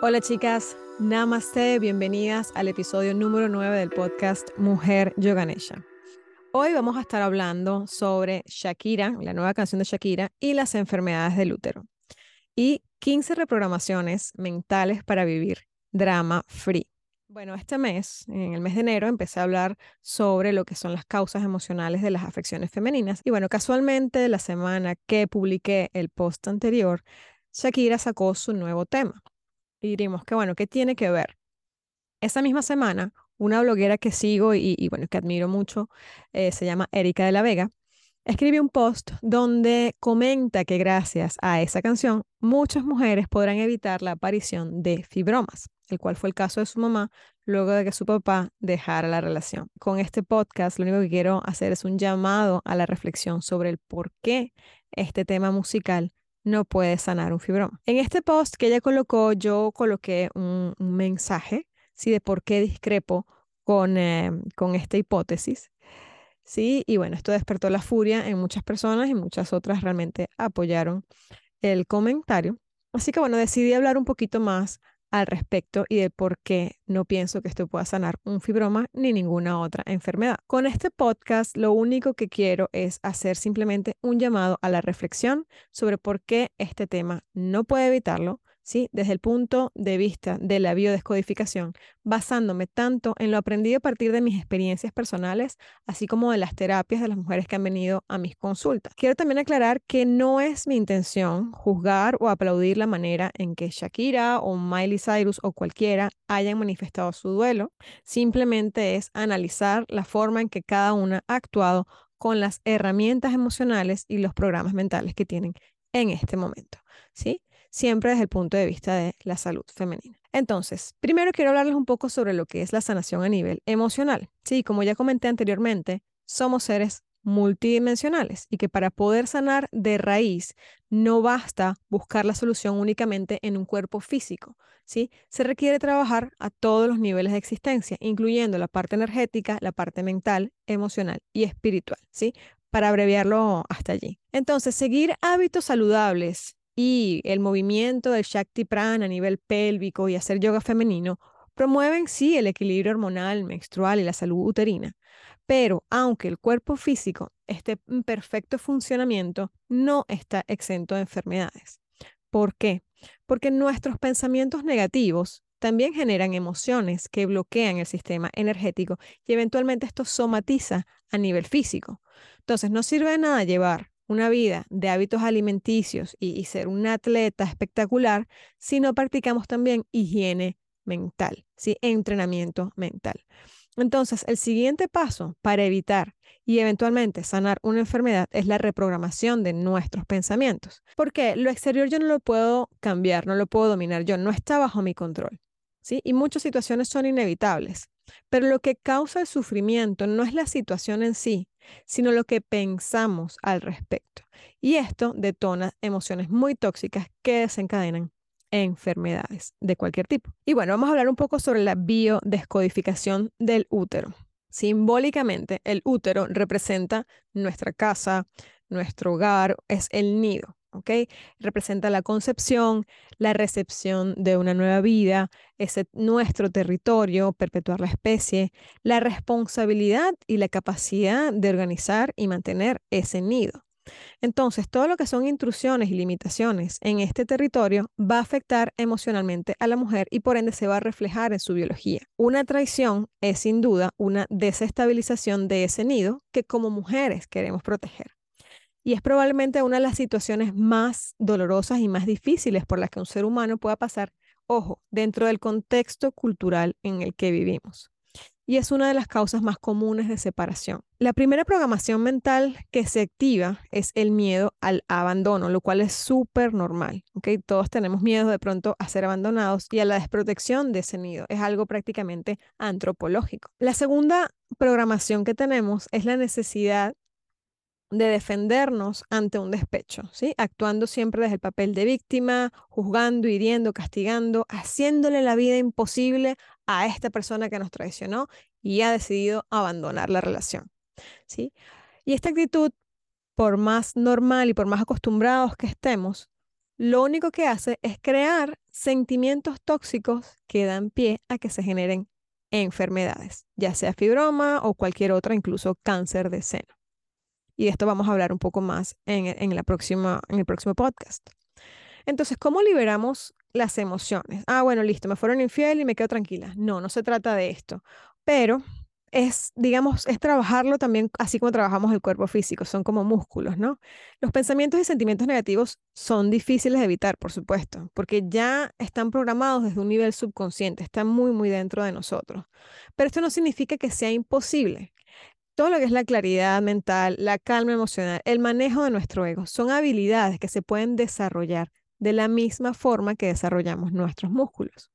Hola chicas, namaste, bienvenidas al episodio número 9 del podcast Mujer Yoganesha. Hoy vamos a estar hablando sobre Shakira, la nueva canción de Shakira y las enfermedades del útero. Y 15 reprogramaciones mentales para vivir drama free. Bueno, este mes, en el mes de enero, empecé a hablar sobre lo que son las causas emocionales de las afecciones femeninas. Y bueno, casualmente la semana que publiqué el post anterior, Shakira sacó su nuevo tema. Y diríamos que, bueno, ¿qué tiene que ver? Esa misma semana, una bloguera que sigo y, bueno, que admiro mucho, eh, se llama Erika de la Vega, escribe un post donde comenta que gracias a esa canción, muchas mujeres podrán evitar la aparición de fibromas, el cual fue el caso de su mamá luego de que su papá dejara la relación. Con este podcast, lo único que quiero hacer es un llamado a la reflexión sobre el por qué este tema musical no puede sanar un fibroma. En este post que ella colocó, yo coloqué un, mensaje, ¿sí? De por qué discrepo con, eh, con esta hipótesis. ¿sí? Y bueno, esto despertó la furia en muchas personas y muchas otras realmente apoyaron el comentario. Así que bueno, decidí hablar un poquito más al respecto y de por qué no pienso que esto pueda sanar un fibroma ni ninguna otra enfermedad. Con este podcast lo único que quiero es hacer simplemente un llamado a la reflexión sobre por qué este tema no puede evitarlo, ¿sí? desde el punto de vista de la biodescodificación, basándome tanto en lo aprendido a partir de mis experiencias personales, así como de las terapias de las mujeres que han venido a mis consultas. Quiero también aclarar que no es mi intención juzgar o aplaudir la manera en que Shakira o Miley Cyrus o cualquiera hayan manifestado su duelo, simplemente es analizar la forma en que cada una ha actuado con las herramientas emocionales y los programas mentales que tienen en este momento, ¿sí? Siempre desde el punto de vista de la salud femenina. Entonces, primero quiero hablarles un poco sobre lo que es la sanación a nivel emocional. Sí, como ya comenté anteriormente, somos seres multidimensionales y que para poder sanar de raíz no basta buscar la solución únicamente en un cuerpo físico, ¿sí? Se requiere trabajar a todos los niveles de existencia, incluyendo la parte energética, la parte mental, emocional y espiritual, ¿sí? Para abreviarlo hasta allí. Entonces, seguir hábitos saludables y el movimiento del Shakti Prana a nivel pélvico y hacer yoga femenino promueven sí el equilibrio hormonal, menstrual y la salud uterina. Pero aunque el cuerpo físico esté en perfecto funcionamiento, no está exento de enfermedades. ¿Por qué? Porque nuestros pensamientos negativos también generan emociones que bloquean el sistema energético y eventualmente esto somatiza a nivel físico. Entonces, no sirve de nada llevar una vida de hábitos alimenticios y, ser un atleta espectacular si no practicamos también higiene mental, ¿sí? entrenamiento mental. Entonces, el siguiente paso para evitar y eventualmente sanar una enfermedad es la reprogramación de nuestros pensamientos. Porque lo exterior yo no lo puedo cambiar, no lo puedo dominar yo, no está bajo mi control. ¿sí? Y muchas situaciones son inevitables. Pero lo que causa el sufrimiento no es la situación en sí, sino lo que pensamos al respecto. Y esto detona emociones muy tóxicas que desencadenan enfermedades de cualquier tipo. Y bueno, vamos a hablar un poco sobre la biodescodificación del útero. Simbólicamente, el útero representa nuestra casa, nuestro hogar, es el nido. ¿Ok? Representa la concepción, la recepción de una nueva vida, ese nuestro territorio, perpetuar la especie, la responsabilidad y la capacidad de organizar y mantener ese nido. Entonces, todo lo que son intrusiones y limitaciones en este territorio va a afectar emocionalmente a la mujer y por ende se va a reflejar en su biología. Una traición es sin duda una desestabilización de ese nido que como mujeres queremos proteger. Y es probablemente una de las situaciones más dolorosas y más difíciles por las que un ser humano pueda pasar, ojo, dentro del contexto cultural en el que vivimos. Y es una de las causas más comunes de separación. La primera programación mental que se activa es el miedo al abandono, lo cual es súper normal. ¿okay? Todos tenemos miedo de pronto a ser abandonados y a la desprotección de ese nido. Es algo prácticamente antropológico. La segunda programación que tenemos es la necesidad de defendernos ante un despecho, ¿sí? Actuando siempre desde el papel de víctima, juzgando, hiriendo, castigando, haciéndole la vida imposible a esta persona que nos traicionó y ha decidido abandonar la relación, ¿sí? Y esta actitud, por más normal y por más acostumbrados que estemos, lo único que hace es crear sentimientos tóxicos que dan pie a que se generen enfermedades, ya sea fibroma o cualquier otra, incluso cáncer de seno. Y de esto vamos a hablar un poco más en, la próxima, en el próximo podcast. Entonces, ¿cómo liberamos las emociones? Ah, bueno, listo, me fueron infiel y me quedo tranquila. No, no se trata de esto. Pero es, digamos, es trabajarlo también así como trabajamos el cuerpo físico, son como músculos, ¿no? Los pensamientos y sentimientos negativos son difíciles de evitar, por supuesto, porque ya están programados desde un nivel subconsciente, están muy, muy dentro de nosotros. Pero esto no significa que sea imposible. Todo lo que es la claridad mental, la calma emocional, el manejo de nuestro ego, son habilidades que se pueden desarrollar de la misma forma que desarrollamos nuestros músculos.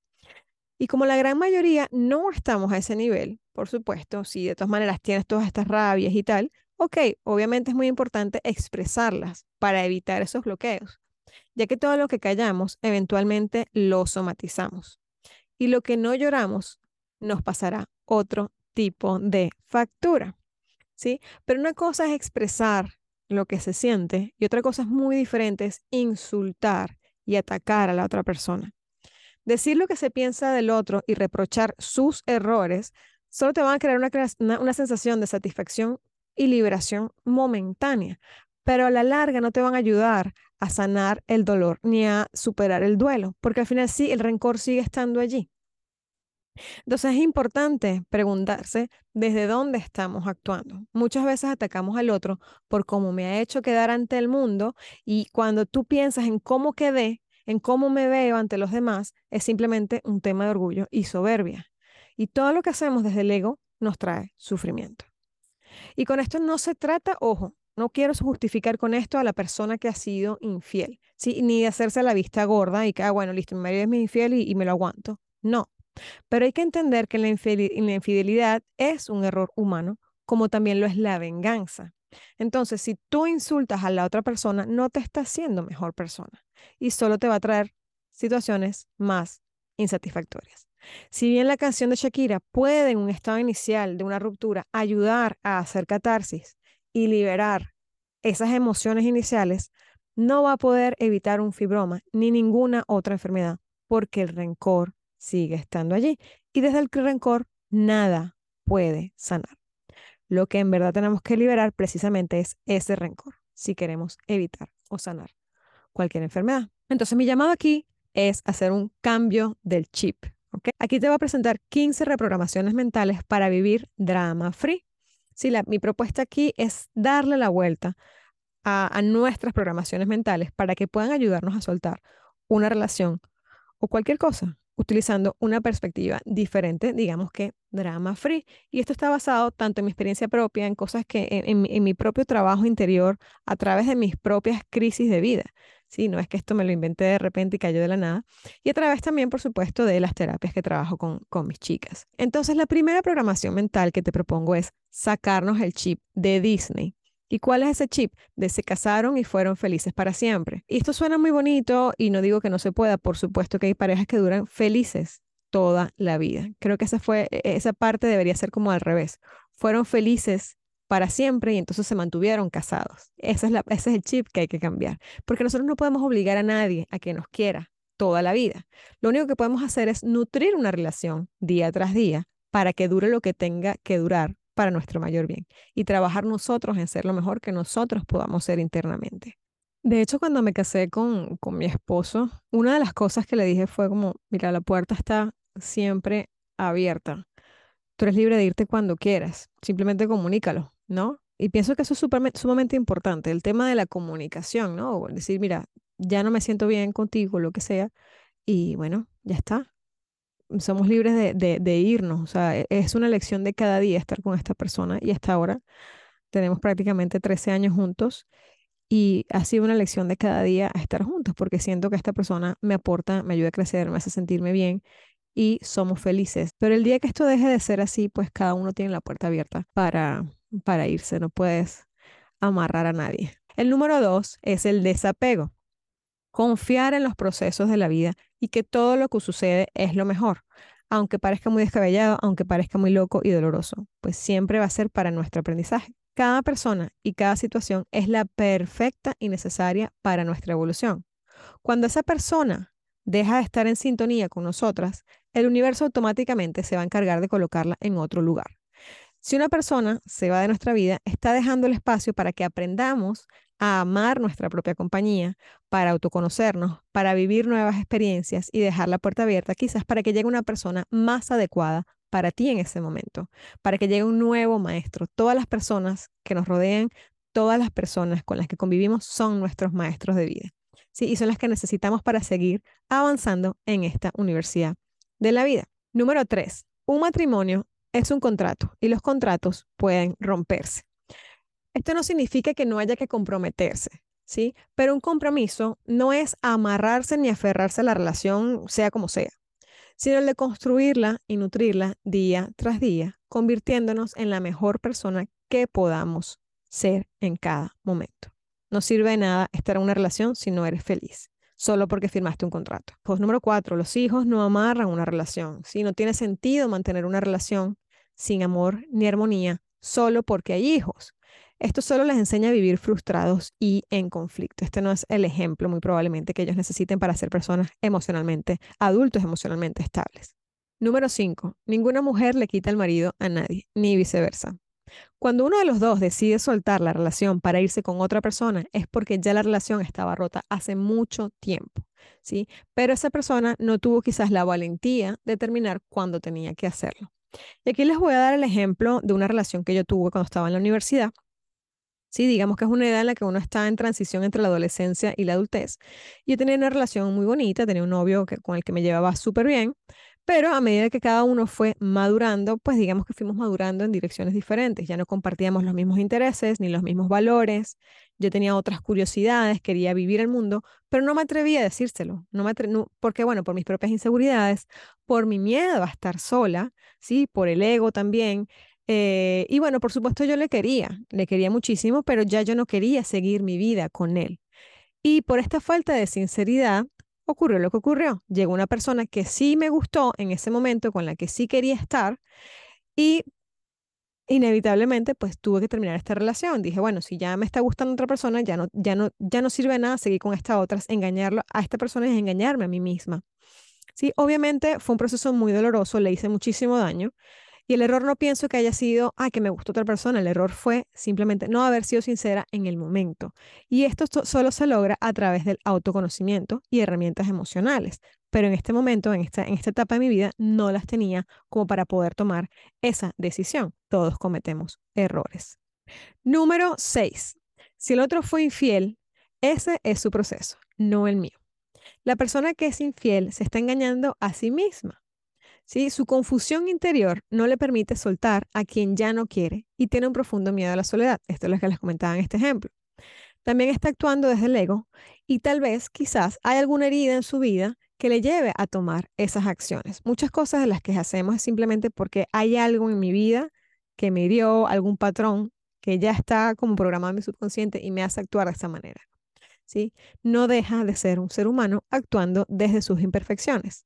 Y como la gran mayoría no estamos a ese nivel, por supuesto, si de todas maneras tienes todas estas rabias y tal, ok, obviamente es muy importante expresarlas para evitar esos bloqueos, ya que todo lo que callamos eventualmente lo somatizamos. Y lo que no lloramos nos pasará otro tipo de factura. ¿Sí? Pero una cosa es expresar lo que se siente y otra cosa es muy diferente es insultar y atacar a la otra persona. Decir lo que se piensa del otro y reprochar sus errores solo te van a crear una, una, sensación de satisfacción y liberación momentánea, pero a la larga no te van a ayudar a sanar el dolor ni a superar el duelo, porque al final sí, el rencor sigue estando allí. Entonces es importante preguntarse desde dónde estamos actuando. Muchas veces atacamos al otro por cómo me ha hecho quedar ante el mundo y cuando tú piensas en cómo quedé, en cómo me veo ante los demás, es simplemente un tema de orgullo y soberbia. Y todo lo que hacemos desde el ego nos trae sufrimiento. Y con esto no se trata, ojo, no quiero justificar con esto a la persona que ha sido infiel, ¿sí? ni de hacerse la vista gorda y que, ah, bueno, listo, mi marido es mi infiel y, me lo aguanto. No, pero hay que entender que la infidelidad es un error humano, como también lo es la venganza. Entonces, si tú insultas a la otra persona, no te está haciendo mejor persona y solo te va a traer situaciones más insatisfactorias. Si bien la canción de Shakira puede en un estado inicial de una ruptura ayudar a hacer catarsis y liberar esas emociones iniciales, no va a poder evitar un fibroma ni ninguna otra enfermedad porque el rencor sigue estando allí y desde el rencor nada puede sanar. Lo que en verdad tenemos que liberar precisamente es ese rencor si queremos evitar o sanar cualquier enfermedad. Entonces mi llamado aquí es hacer un cambio del chip. Aquí te voy a presentar 15 reprogramaciones mentales para vivir drama free. Sí, mi propuesta aquí es darle la vuelta a, nuestras programaciones mentales para que puedan ayudarnos a soltar una relación o cualquier cosa utilizando una perspectiva diferente, digamos que drama free. Y esto está basado tanto en mi experiencia propia, en cosas que en mi propio trabajo interior, a través de mis propias crisis de vida. ¿sí? No es que esto me lo inventé de repente y cayó de la nada. Y a través también, por supuesto, de las terapias que trabajo con, con mis chicas. Entonces, la primera programación mental que te propongo es sacarnos el chip de Disney. ¿Y cuál es ese chip? De se casaron y fueron felices para siempre. Y esto suena muy bonito y no digo que no se pueda, por supuesto que hay parejas que duran felices toda la vida. Creo que esa fue e, esa parte debería ser como al revés. Fueron felices para siempre y entonces se mantuvieron casados. Esa ese es el chip que hay que cambiar, porque nosotros no podemos obligar a nadie a que nos quiera toda la vida. Lo único que podemos hacer es nutrir una relación día tras día para que dure lo que tenga que durar para nuestro mayor bien y trabajar nosotros en ser lo mejor que nosotros podamos ser internamente. De hecho, cuando me casé con, con mi esposo, una de las cosas que le dije fue como, mira, la puerta está siempre abierta. Tú eres libre de irte cuando quieras, simplemente comunícalo. ¿no? Y pienso que eso es sumamente importante, el tema de la comunicación, ¿no? Decir, mira, ya no me siento bien contigo, lo que sea, y bueno, ya está. Somos libres de, de, irnos, o sea, e, es una elección de cada día estar con esta persona y hasta ahora tenemos prácticamente 13 años juntos y ha sido una elección de cada día estar juntos porque siento que esta persona me aporta, me ayuda a crecer, me hace sentirme bien y somos felices. Pero el día que esto deje de ser así, pues cada uno tiene la puerta abierta para para irse, no puedes amarrar a nadie. El número dos es el desapego. Confiar en los procesos de la vida y que todo lo que sucede es lo mejor, aunque parezca muy descabellado, aunque parezca muy loco y doloroso, pues siempre va a ser para nuestro aprendizaje. Cada persona y cada situación es la perfecta y necesaria para nuestra evolución. Cuando esa persona deja de estar en sintonía con nosotras, el universo automáticamente se va a encargar de colocarla en otro lugar. Si una persona se va de nuestra vida, está dejando el espacio para que aprendamos a amar nuestra propia compañía, para autoconocernos, para vivir nuevas experiencias y dejar la puerta abierta quizás para que llegue una persona más adecuada para ti en ese momento, para que llegue un nuevo maestro. Todas las personas que nos rodean, todas las personas con las que convivimos son nuestros maestros de vida. ¿sí? Y son las que necesitamos para seguir avanzando en esta universidad de la vida. Número tres, un matrimonio es un contrato y los contratos pueden romperse. Esto no significa que no haya que comprometerse, ¿sí? Pero un compromiso no es amarrarse ni aferrarse a la relación, sea como sea, sino el de construirla y nutrirla día tras día, convirtiéndonos en la mejor persona que podamos ser en cada momento. No sirve de nada estar en una relación si no eres feliz solo porque firmaste un contrato. Pues número cuatro, los hijos no amarran una relación. Si no tiene sentido mantener una relación sin amor ni armonía, solo porque hay hijos. Esto solo les enseña a vivir frustrados y en conflicto. Este no es el ejemplo muy probablemente que ellos necesiten para ser personas emocionalmente, adultos emocionalmente estables. Número 5. Ninguna mujer le quita el marido a nadie, ni viceversa. Cuando uno de los dos decide soltar la relación para irse con otra persona es porque ya la relación estaba rota hace mucho tiempo, ¿sí? Pero esa persona no tuvo quizás la valentía de terminar cuando tenía que hacerlo. Y aquí les voy a dar el ejemplo de una relación que yo tuve cuando estaba en la universidad. Sí, digamos que es una edad en la que uno está en transición entre la adolescencia y la adultez. Yo tenía una relación muy bonita, tenía un novio con el que me llevaba súper bien, pero a medida que cada uno fue madurando, pues digamos que fuimos madurando en direcciones diferentes. Ya no compartíamos los mismos intereses ni los mismos valores. Yo tenía otras curiosidades, quería vivir el mundo, pero no me atrevía a decírselo. No me porque, bueno, por mis propias inseguridades, por mi miedo a estar sola, ¿sí? Por el ego también. Eh, y bueno, por supuesto yo le quería, le quería muchísimo, pero ya yo no quería seguir mi vida con él. Y por esta falta de sinceridad, ocurrió lo que ocurrió. Llegó una persona que sí me gustó en ese momento, con la que sí quería estar y inevitablemente pues tuve que terminar esta relación. Dije, bueno, si ya me está gustando otra persona, ya no, ya no, ya no sirve nada seguir con esta otra, engañarlo a esta persona es engañarme a mí misma. Sí, obviamente fue un proceso muy doloroso, le hice muchísimo daño, y el error no pienso que haya sido, ah, que me gustó otra persona. El error fue simplemente no haber sido sincera en el momento. Y esto solo se logra a través del autoconocimiento y herramientas emocionales. Pero en este momento, en esta, en esta etapa de mi vida, no las tenía como para poder tomar esa decisión. Todos cometemos errores. Número 6. Si el otro fue infiel, ese es su proceso, no el mío. La persona que es infiel se está engañando a sí misma. ¿Sí? Su confusión interior no le permite soltar a quien ya no quiere y tiene un profundo miedo a la soledad. Esto es lo que les comentaba en este ejemplo. También está actuando desde el ego y tal vez, quizás, hay alguna herida en su vida que le lleve a tomar esas acciones. Muchas cosas de las que hacemos es simplemente porque hay algo en mi vida que me hirió, algún patrón que ya está como programado en mi subconsciente y me hace actuar de esta manera. ¿sí? No deja de ser un ser humano actuando desde sus imperfecciones.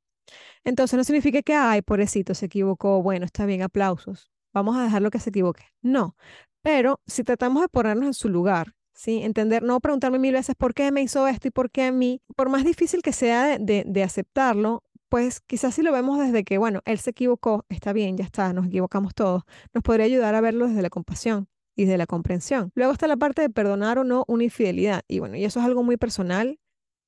Entonces no significa que, ay, pobrecito, se equivocó, bueno, está bien, aplausos, vamos a dejarlo que se equivoque. No, pero si tratamos de ponernos en su lugar, ¿sí? Entender, no preguntarme mil veces por qué me hizo esto y por qué a mí, por más difícil que sea de, de aceptarlo, pues quizás si lo vemos desde que, bueno, él se equivocó, está bien, ya está, nos equivocamos todos, nos podría ayudar a verlo desde la compasión y de la comprensión. Luego está la parte de perdonar o no una infidelidad. Y bueno, y eso es algo muy personal,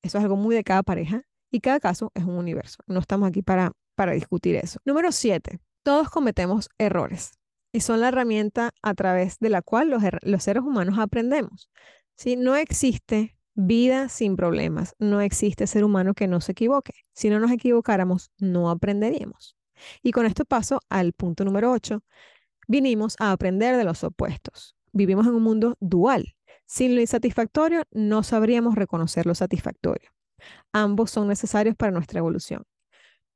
eso es algo muy de cada pareja. Y cada caso es un universo. No estamos aquí para, para discutir eso. Número siete, todos cometemos errores y son la herramienta a través de la cual los, los seres humanos aprendemos. ¿sí? No existe vida sin problemas, no existe ser humano que no se equivoque. Si no nos equivocáramos, no aprenderíamos. Y con esto paso al punto número 8. Vinimos a aprender de los opuestos. Vivimos en un mundo dual. Sin lo insatisfactorio, no sabríamos reconocer lo satisfactorio. Ambos son necesarios para nuestra evolución.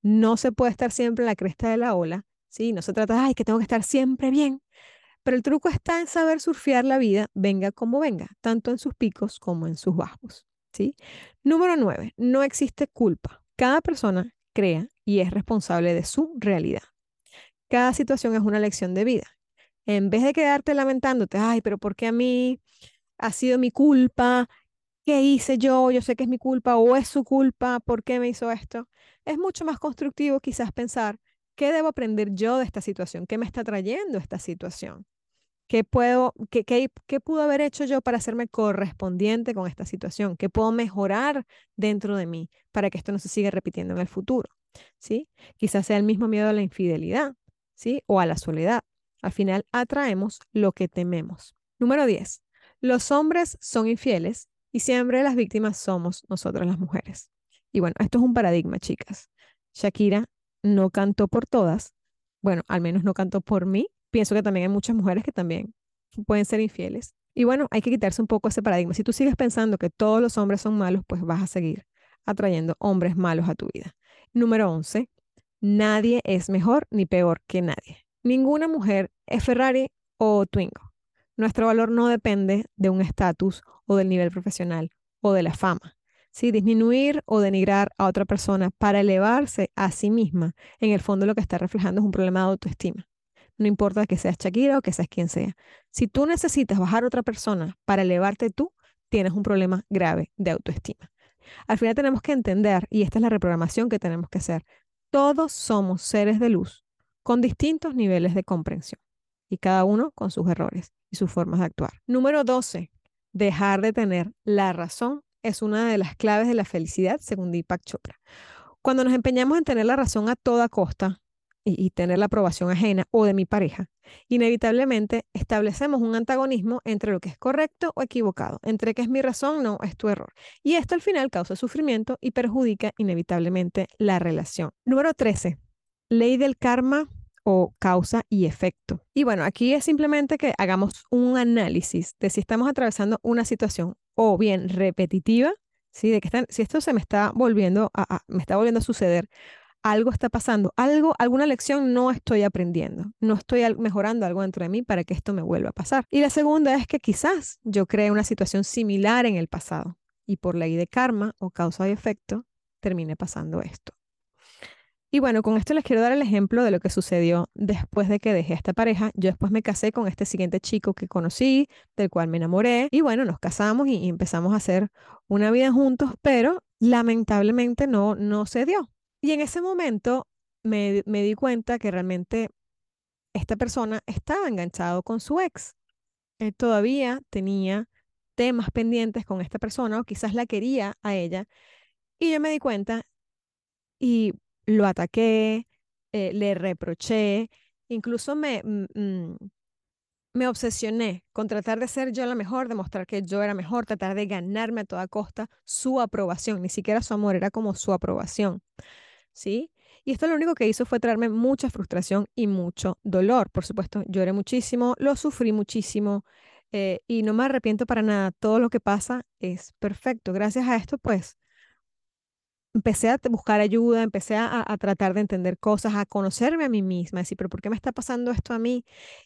No se puede estar siempre en la cresta de la ola, ¿sí? No se trata ay, que tengo que estar siempre bien. Pero el truco está en saber surfear la vida, venga como venga, tanto en sus picos como en sus bajos, ¿sí? Número nueve, no existe culpa. Cada persona crea y es responsable de su realidad. Cada situación es una lección de vida. En vez de quedarte lamentándote, ay, pero ¿por qué a mí ha sido mi culpa? ¿Qué hice yo? Yo sé que es mi culpa o es su culpa, ¿por qué me hizo esto? Es mucho más constructivo quizás pensar, ¿qué debo aprender yo de esta situación? ¿Qué me está trayendo esta situación? ¿Qué puedo, qué, qué, qué pudo haber hecho yo para hacerme correspondiente con esta situación? ¿Qué puedo mejorar dentro de mí para que esto no se siga repitiendo en el futuro? ¿Sí? Quizás sea el mismo miedo a la infidelidad, ¿sí? O a la soledad. Al final atraemos lo que tememos. Número 10. Los hombres son infieles y siempre las víctimas somos nosotras las mujeres. Y bueno, esto es un paradigma, chicas. Shakira no cantó por todas, bueno, al menos no cantó por mí. Pienso que también hay muchas mujeres que también pueden ser infieles. Y bueno, hay que quitarse un poco ese paradigma. Si tú sigues pensando que todos los hombres son malos, pues vas a seguir atrayendo hombres malos a tu vida. Número 11. Nadie es mejor ni peor que nadie. Ninguna mujer es Ferrari o Twingo. Nuestro valor no depende de un estatus o del nivel profesional o de la fama. ¿sí? Disminuir o denigrar a otra persona para elevarse a sí misma, en el fondo lo que está reflejando es un problema de autoestima. No importa que seas Shakira o que seas quien sea. Si tú necesitas bajar a otra persona para elevarte tú, tienes un problema grave de autoestima. Al final tenemos que entender, y esta es la reprogramación que tenemos que hacer, todos somos seres de luz con distintos niveles de comprensión cada uno con sus errores y sus formas de actuar. Número 12. Dejar de tener la razón es una de las claves de la felicidad, según Deepak Chopra. Cuando nos empeñamos en tener la razón a toda costa y, y, tener la aprobación ajena o de mi pareja, inevitablemente establecemos un antagonismo entre lo que es correcto o equivocado, entre que es mi razón, no, es tu error. Y esto al final causa sufrimiento y perjudica inevitablemente la relación. Número 13. Ley del karma o causa y efecto. Y bueno, aquí es simplemente que hagamos un análisis de si estamos atravesando una situación o bien repetitiva, ¿sí? de que están, si esto se me está volviendo a, me está volviendo a suceder, algo está pasando, algo, alguna lección no estoy aprendiendo, no estoy mejorando algo dentro de mí para que esto me vuelva a pasar. Y la segunda es que quizás yo cree una situación similar en el pasado y por ley de karma o causa y efecto termine pasando esto. Y bueno, con esto les quiero dar el ejemplo de lo que sucedió después de que dejé a esta pareja. Yo después me casé con este siguiente chico que conocí, del cual me enamoré. Y bueno, nos casamos y, empezamos a hacer una vida juntos, pero lamentablemente no, no se dio. Y en ese momento me, me di cuenta que realmente esta persona estaba enganchado con su ex. Él todavía tenía temas pendientes con esta persona o quizás la quería a ella. Y yo me di cuenta y lo ataqué, eh, le reproché, incluso me, mm, me obsesioné con tratar de ser yo la mejor, demostrar que yo era mejor, tratar de ganarme a toda costa su aprobación, ni siquiera su amor, era como su aprobación. ¿Sí? Y esto lo único que hizo fue traerme mucha frustración y mucho dolor. Por supuesto, lloré muchísimo, lo sufrí muchísimo eh, y no me arrepiento para nada. Todo lo que pasa es perfecto. Gracias a esto, pues, empecé a buscar ayuda, empecé a, tratar de entender cosas, a conocerme a mí misma, decir, pero ¿por qué me está pasando esto a mí?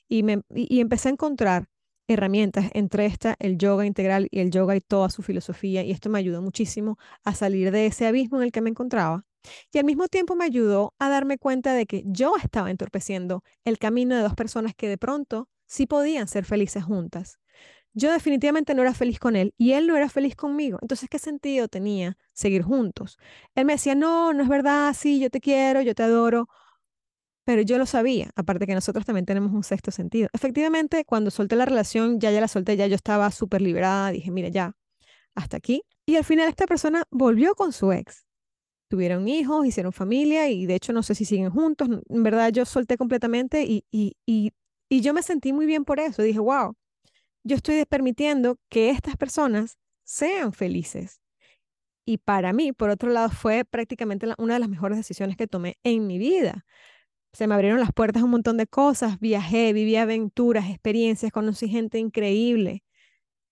Y, me, y, empecé a encontrar herramientas, entre esta el yoga integral y el yoga y toda su filosofía, y esto me ayudó muchísimo a salir de ese abismo en el que me encontraba. Y al mismo tiempo me ayudó a darme cuenta de que yo estaba entorpeciendo el camino de dos personas que de pronto sí podían ser felices juntas yo definitivamente no era feliz con él y él no era feliz conmigo. Entonces, ¿qué sentido tenía seguir juntos? Él me decía, no, no es verdad, sí, yo te quiero, yo te adoro, pero yo lo sabía, aparte que nosotros también tenemos un sexto sentido. Efectivamente, cuando solté la relación, ya ya la solté, ya yo estaba súper liberada, dije, mira, ya, hasta aquí. Y al final esta persona volvió con su ex. Tuvieron hijos, hicieron familia y de hecho no sé si siguen juntos. En verdad yo solté completamente y, y, y, y yo me sentí muy bien por eso. Dije, wow, yo estoy permitiendo que estas personas sean felices. Y para mí, por otro lado, fue prácticamente una de las mejores decisiones que tomé en mi vida. Se me abrieron las puertas a un montón de cosas, viajé, viví aventuras, experiencias, conocí gente increíble.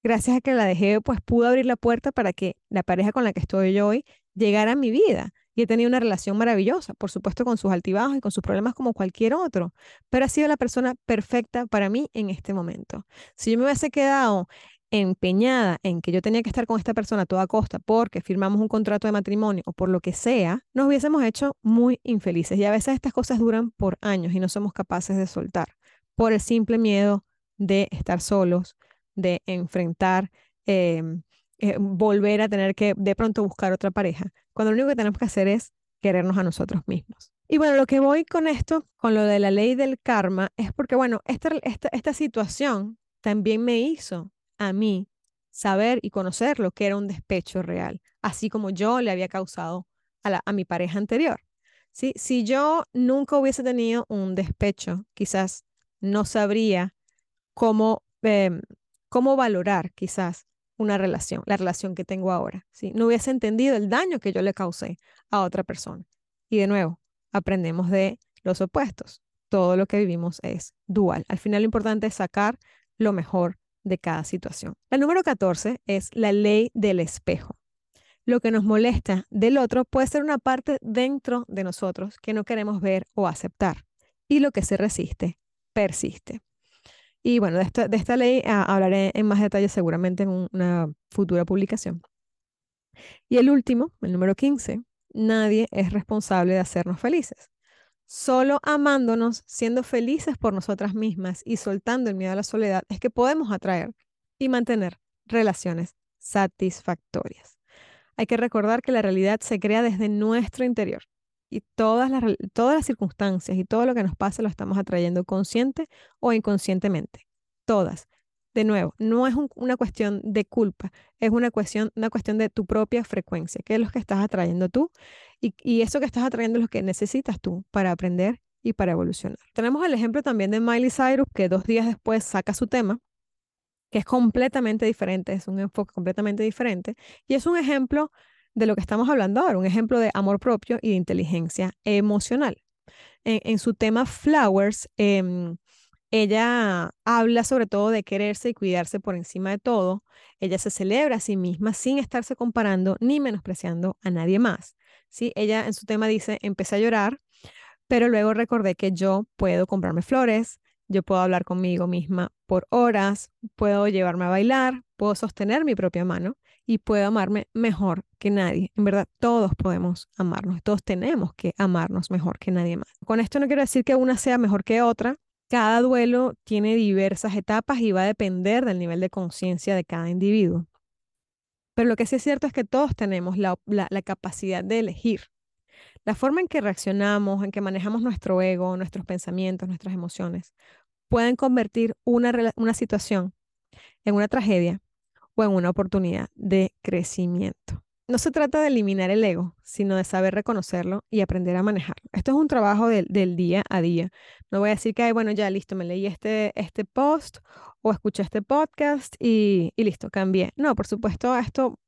Gracias a que la dejé, pues pude abrir la puerta para que la pareja con la que estoy hoy llegara a mi vida y he tenido una relación maravillosa, por supuesto con sus altibajos y con sus problemas como cualquier otro, pero ha sido la persona perfecta para mí en este momento. Si yo me hubiese quedado empeñada en que yo tenía que estar con esta persona a toda costa porque firmamos un contrato de matrimonio o por lo que sea, nos hubiésemos hecho muy infelices. Y a veces estas cosas duran por años y no somos capaces de soltar por el simple miedo de estar solos, de enfrentar em, eh, volver a tener que de pronto buscar otra pareja, cuando lo único que tenemos que hacer es querernos a nosotros mismos. Y bueno, lo que voy con esto, con lo de la ley del karma, es porque, bueno, esta, esta, esta situación también me hizo a mí saber y conocer lo que era un despecho real, así como yo le había causado a, la, a mi pareja anterior. ¿sí? Si yo nunca hubiese tenido un despecho, quizás no sabría cómo, em, cómo valorar quizás una relación, la relación que tengo ahora. ¿sí? No hubiese entendido el daño que yo le causé a otra persona. Y de nuevo, aprendemos de los opuestos. Todo lo que vivimos es dual. Al final lo importante es sacar lo mejor de cada situación. La número 14 es la ley del espejo. Lo que nos molesta del otro puede ser una parte dentro de nosotros que no queremos ver o aceptar. Y lo que se resiste, persiste. Y bueno, de esta, de esta ley ah, hablaré en más detalle seguramente en una futura publicación. Y el último, el número 15, nadie es responsable de hacernos felices. Solo amándonos, siendo felices por nosotras mismas y soltando el miedo a la soledad, es que podemos atraer y mantener relaciones satisfactorias. Hay que recordar que la realidad se crea desde nuestro interior y todas las, todas las circunstancias y todo lo que nos pasa lo estamos atrayendo consciente o inconscientemente. Todas. De nuevo, no es una cuestión de culpa, es una cuestión, una cuestión de tu propia frecuencia, que es lo que estás atrayendo tú y, y eso que estás atrayendo es lo que necesitas tú para aprender y para evolucionar. Tenemos el ejemplo también de Miley Cyrus, que dos días después saca su tema, que es completamente diferente, es un enfoque completamente diferente, y es un ejemplo de lo que estamos hablando ahora, un ejemplo de amor propio y de inteligencia emocional. En, su tema Flowers, eh, ella habla sobre todo de quererse y cuidarse por encima de todo. Ella se celebra a sí misma sin estarse comparando ni menospreciando a nadie más. ¿sí? Ella en su tema dice, empecé a llorar, pero luego recordé que yo puedo comprarme flores, yo puedo hablar conmigo misma por horas, puedo llevarme a bailar, puedo sostener mi propia mano y puedo amarme mejor que nadie. En verdad, todos podemos amarnos, todos tenemos que amarnos mejor que nadie más. Con esto no quiero decir que una sea mejor que otra, cada duelo tiene diversas etapas y va a depender del nivel de conciencia de cada individuo. Pero lo que sí es cierto es que todos tenemos la, capacidad de elegir. La forma en que reaccionamos, en que manejamos nuestro ego, nuestros pensamientos, nuestras emociones, pueden convertir una, una situación en una tragedia o en una oportunidad de crecimiento no se trata de eliminar el ego, sino de saber reconocerlo y aprender a manejarlo. Esto es un trabajo del, día a día. No voy a decir que, Ay, bueno, ya listo, me leí este, este post o escuché este podcast y, listo, cambié. No, por supuesto, esto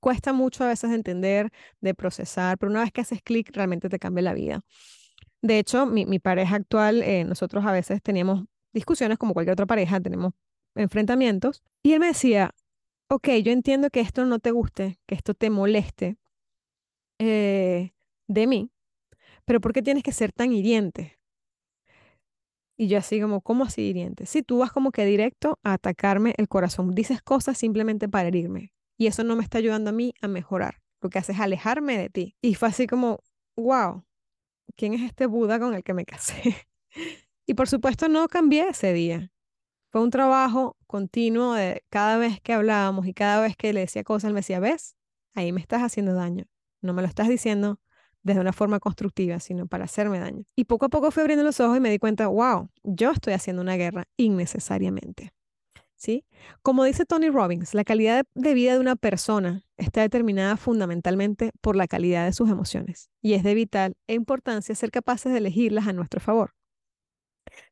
cuesta mucho a veces de entender, de procesar, pero una vez que haces clic, realmente te cambia la vida. De hecho, mi, pareja actual, eh, nosotros a veces teníamos discusiones como cualquier otra pareja, tenemos enfrentamientos, y él me decía, ok, yo entiendo que esto no te guste, que esto te moleste eh, de mí, pero ¿por qué tienes que ser tan hiriente? Y yo así como, ¿cómo así hiriente? Si tú vas como que directo a atacarme el corazón, dices cosas simplemente para herirme y eso no me está ayudando a mí a mejorar. Lo que hace es alejarme de ti. Y fue así como, wow, ¿quién es este Buda con el que me casé? y por supuesto no cambié ese día. Fue un trabajo continuo de cada vez que hablábamos y cada vez que le decía cosas, él me decía, ves, ahí me estás haciendo daño. No me lo estás diciendo desde una forma constructiva, sino para hacerme daño. Y poco a poco fui abriendo los ojos y me di cuenta, wow, yo estoy haciendo una guerra innecesariamente. ¿Sí? Como dice Tony Robbins, la calidad de vida de una persona está determinada fundamentalmente por la calidad de sus emociones y es de vital importancia ser capaces de elegirlas a nuestro favor.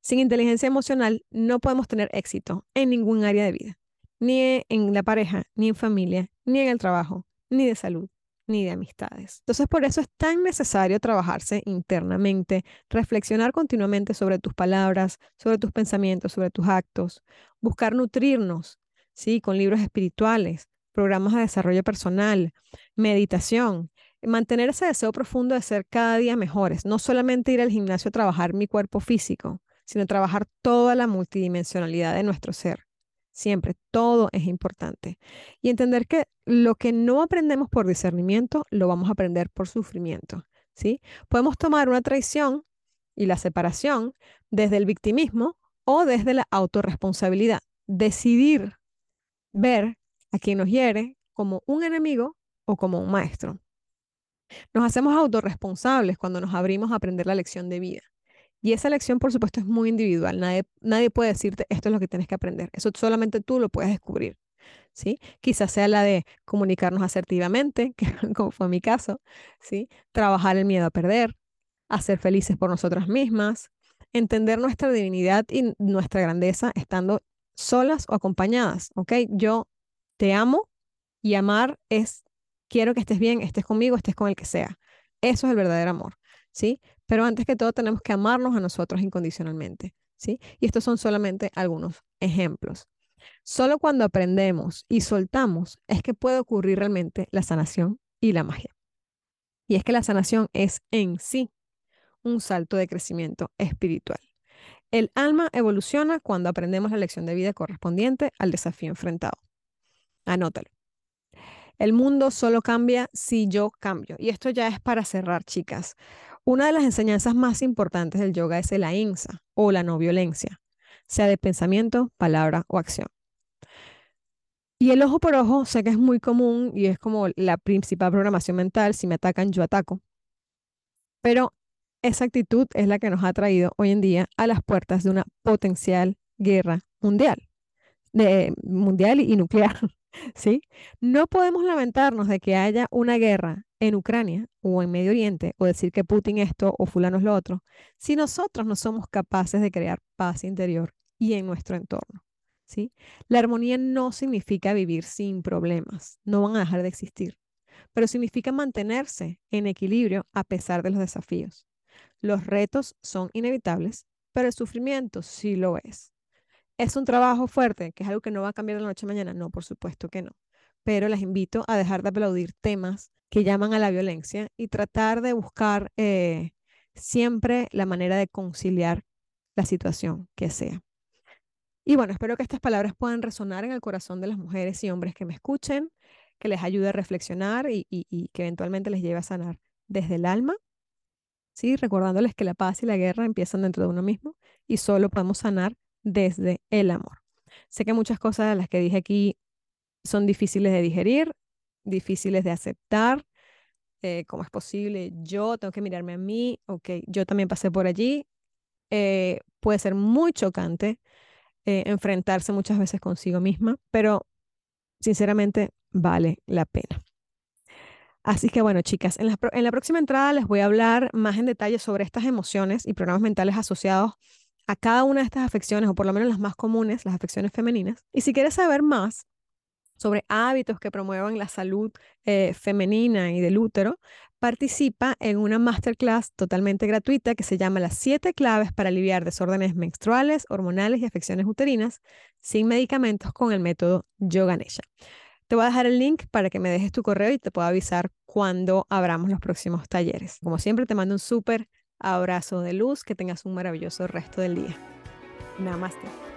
Sin inteligencia emocional no podemos tener éxito en ningún área de vida, ni en la pareja, ni en familia, ni en el trabajo, ni de salud, ni de amistades. Entonces, por eso es tan necesario trabajarse internamente, reflexionar continuamente sobre tus palabras, sobre tus pensamientos, sobre tus actos, buscar nutrirnos, ¿sí? Con libros espirituales, programas de desarrollo personal, meditación, mantener ese deseo profundo de ser cada día mejores, no solamente ir al gimnasio a trabajar mi cuerpo físico, sino trabajar toda la multidimensionalidad de nuestro ser. Siempre, todo es importante. Y entender que lo que no aprendemos por discernimiento, lo vamos a aprender por sufrimiento. ¿sí? Podemos tomar una traición y la separación desde el victimismo o desde la autorresponsabilidad. Decidir ver a quien nos hiere como un enemigo o como un maestro. Nos hacemos autorresponsables cuando nos abrimos a aprender la lección de vida. Y esa lección, por supuesto, es muy individual. Nadie, nadie puede decirte esto es lo que tienes que aprender. Eso solamente tú lo puedes descubrir. ¿Sí? Quizás sea la de comunicarnos asertivamente, que como fue mi caso, ¿sí? Trabajar el miedo a perder, hacer felices por nosotras mismas, entender nuestra divinidad y nuestra grandeza estando solas o acompañadas, ¿ok? Yo te amo y amar es, quiero que estés bien, estés conmigo, estés con el que sea. Eso es el verdadero amor, ¿sí? Pero antes que todo tenemos que amarnos a nosotros incondicionalmente, ¿sí? Y estos son solamente algunos ejemplos. Solo cuando aprendemos y soltamos es que puede ocurrir realmente la sanación y la magia. Y es que la sanación es en sí un salto de crecimiento espiritual. El alma evoluciona cuando aprendemos la lección de vida correspondiente al desafío enfrentado. Anótalo. El mundo solo cambia si yo cambio. Y esto ya es para cerrar, chicas. Una de las enseñanzas más importantes del yoga es el ahimsa o la no violencia, sea de pensamiento, palabra o acción. Y el ojo por ojo sé que es muy común y es como la principal programación mental. Si me atacan, yo ataco. Pero esa actitud es la que nos ha traído hoy en día a las puertas de una potencial guerra mundial, de, mundial y, nuclear. ¿sí? No podemos lamentarnos de que haya una guerra en Ucrania o en Medio Oriente o decir que Putin esto o fulano es lo otro, si nosotros no somos capaces de crear paz interior y en nuestro entorno. ¿sí? La armonía no significa vivir sin problemas, no van a dejar de existir, pero significa mantenerse en equilibrio a pesar de los desafíos. Los retos son inevitables, pero el sufrimiento sí lo es. ¿Es un trabajo fuerte, que es algo que no va a cambiar de la noche a mañana? No, por supuesto que no. Pero les invito a dejar de aplaudir temas que llaman a la violencia y tratar de buscar eh, siempre la manera de conciliar la situación que sea. Y bueno, espero que estas palabras puedan resonar en el corazón de las mujeres y hombres que me escuchen, que les ayude a reflexionar y, y que eventualmente les lleve a sanar desde el alma ¿sí? Recordándoles que la paz y la guerra empiezan dentro de uno mismo y solo podemos sanar desde el amor. Sé que muchas cosas de las que dije aquí son difíciles de digerir, difíciles de aceptar. Eh, ¿Cómo es posible? Yo tengo que mirarme a mí, ok, yo también pasé por allí. Eh, puede ser muy chocante eh, enfrentarse muchas veces consigo misma, pero sinceramente vale la pena. Así que bueno, chicas, en la, próxima entrada les voy a hablar más en detalle sobre estas emociones y programas mentales asociados a cada una de estas afecciones, o por lo menos las más comunes, las afecciones femeninas. Y si quieres saber más sobre hábitos que promuevan la salud eh, femenina y del útero, participa en una masterclass totalmente gratuita que se llama Las siete claves para aliviar desórdenes menstruales, hormonales y afecciones uterinas sin medicamentos con el método Yoga Nesha. Te voy a dejar el link para que me dejes tu correo y te pueda avisar cuando abramos los próximos talleres. Como siempre, te mando un súper abrazo de luz, que tengas un maravilloso resto del día. Namaste.